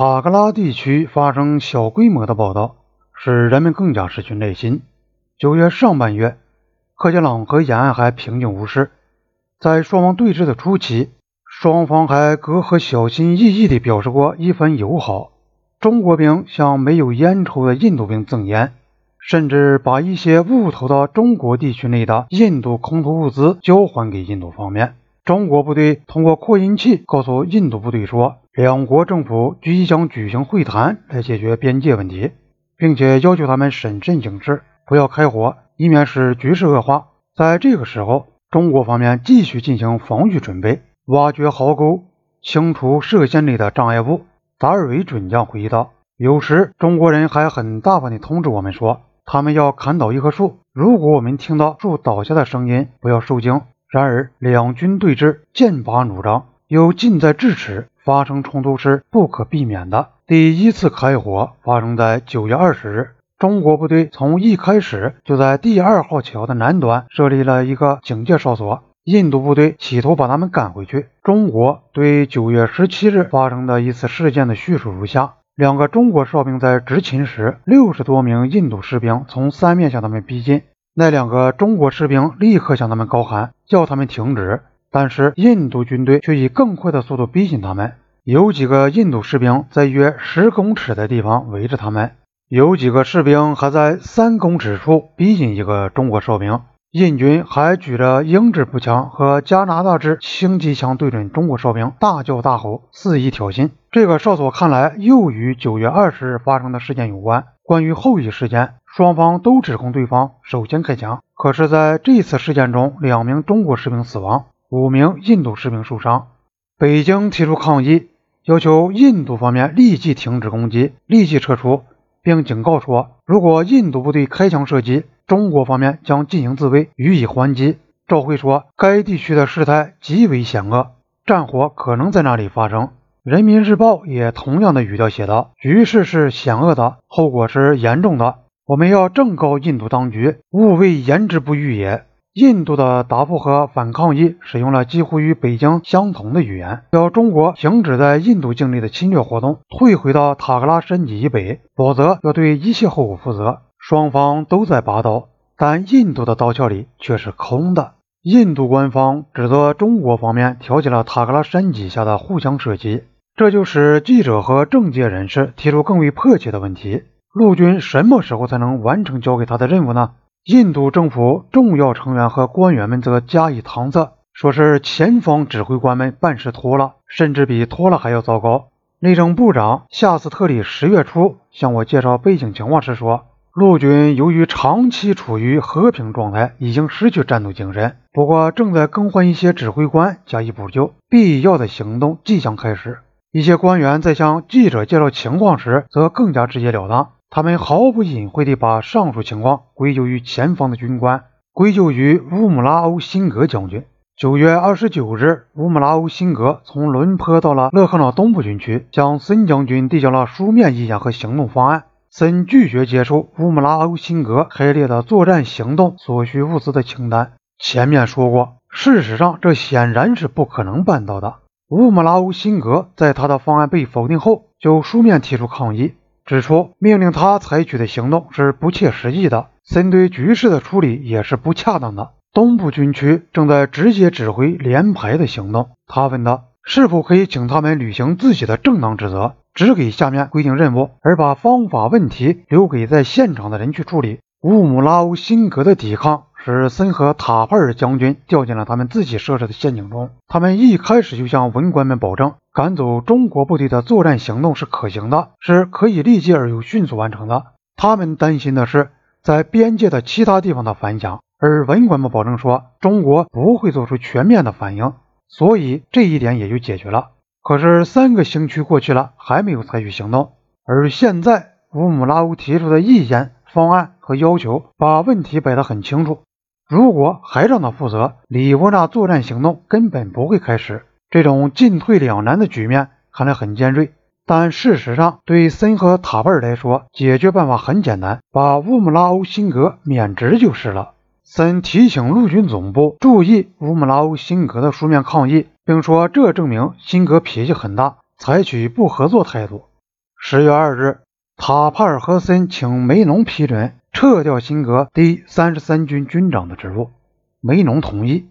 塔格拉地区发生小规模的报道，使人们更加失去耐心。九月上半月，克杰朗和沿岸还平静无事。在双方对峙的初期，双方还隔河小心翼翼地表示过一番友好。中国兵向没有烟抽的印度兵赠烟，甚至把一些误投到中国地区内的印度空投物资交还给印度方面。中国部队通过扩音器告诉印度部队说，两国政府即将举行会谈来解决边界问题，并且要求他们审慎行事，不要开火，以免使局势恶化。在这个时候，中国方面继续进行防御准备，挖掘壕沟，清除射线内的障碍物。达尔维准将回忆道：“有时中国人还很大方地通知我们说，他们要砍倒一棵树。如果我们听到树倒下的声音，不要受惊。然而，两军对峙，剑拔弩张，又近在咫尺，发生冲突是不可避免的。第一次开火发生在九月二十日。”中国部队从一开始就在第二号桥的南端设立了一个警戒哨所，印度部队企图把他们赶回去。中国对九月十七日发生的一次事件的叙述如下：两个中国哨兵在执勤时，六十多名印度士兵从三面向他们逼近，那两个中国士兵立刻向他们高喊，叫他们停止，但是印度军队却以更快的速度逼近他们。有几个印度士兵在约十公尺的地方围着他们。有几个士兵还在三公尺处逼近一个中国哨兵，印军还举着英制步枪和加拿大制轻机枪对准中国哨兵大叫大吼，肆意挑衅。这个哨所看来又与九月二十日发生的事件有关。关于后一事件，双方都指控对方首先开枪。可是，在这次事件中，两名中国士兵死亡，五名印度士兵受伤。北京提出抗议，要求印度方面立即停止攻击，立即撤出。并警告说，如果印度部队开枪射击，中国方面将进行自卫，予以还击。赵辉说，该地区的事态极为险恶，战火可能在那里发生。人民日报也同样的语调写道：“局势是险恶的，后果是严重的，我们要正告印度当局，勿谓言之不预也。”印度的答复和反抗议使用了几乎与北京相同的语言，要中国停止在印度境内的侵略活动，退回到塔克拉山脊以北，否则要对一切后果负责。双方都在拔刀，但印度的刀鞘里却是空的。印度官方指责中国方面挑起了塔克拉山脊下的互相射击，这就使记者和政界人士提出更为迫切的问题：陆军什么时候才能完成交给他的任务呢？印度政府重要成员和官员们则加以搪塞，说是前方指挥官们办事拖了，甚至比拖了还要糟糕。内政部长夏斯特里十月初向我介绍背景情况时说，陆军由于长期处于和平状态，已经失去战斗精神，不过正在更换一些指挥官加以补救，必要的行动即将开始。一些官员在向记者介绍情况时，则更加直截了当。他们毫不隐晦地把上述情况归咎于前方的军官，归咎于乌姆拉欧辛格将军。九月二十九日，乌姆拉欧辛格从伦坡到了勒克瑙东部军区，向森将军递交了书面意见和行动方案。森拒绝接受乌姆拉欧辛格开列的作战行动所需物资的清单。前面说过，事实上这显然是不可能办到的。乌姆拉乌辛格在他的方案被否定后，就书面提出抗议。指出，命令他采取的行动是不切实际的，针对局势的处理也是不恰当的。东部军区正在直接指挥连排的行动。他问道：“是否可以请他们履行自己的正当职责，只给下面规定任务，而把方法问题留给在现场的人去处理？”乌姆拉乌辛格的抵抗。使森和塔帕尔将军掉进了他们自己设置的陷阱中。他们一开始就向文官们保证，赶走中国部队的作战行动是可行的，是可以立即而又迅速完成的。他们担心的是在边界的其他地方的反响，而文官们保证说，中国不会做出全面的反应，所以这一点也就解决了。可是三个星期过去了，还没有采取行动。而现在，乌姆拉乌提出的意见、方案和要求，把问题摆得很清楚。如果还让他负责，里沃纳作战行动根本不会开始。这种进退两难的局面看来很尖锐，但事实上，对森和塔贝尔来说，解决办法很简单，把乌姆拉欧辛格免职就是了。森提醒陆军总部注意乌姆拉欧辛格的书面抗议，并说这证明辛格脾气很大，采取不合作态度。十月二日，塔帕尔和森请梅农批准撤掉辛格第三十三军军长的职务，梅农同意。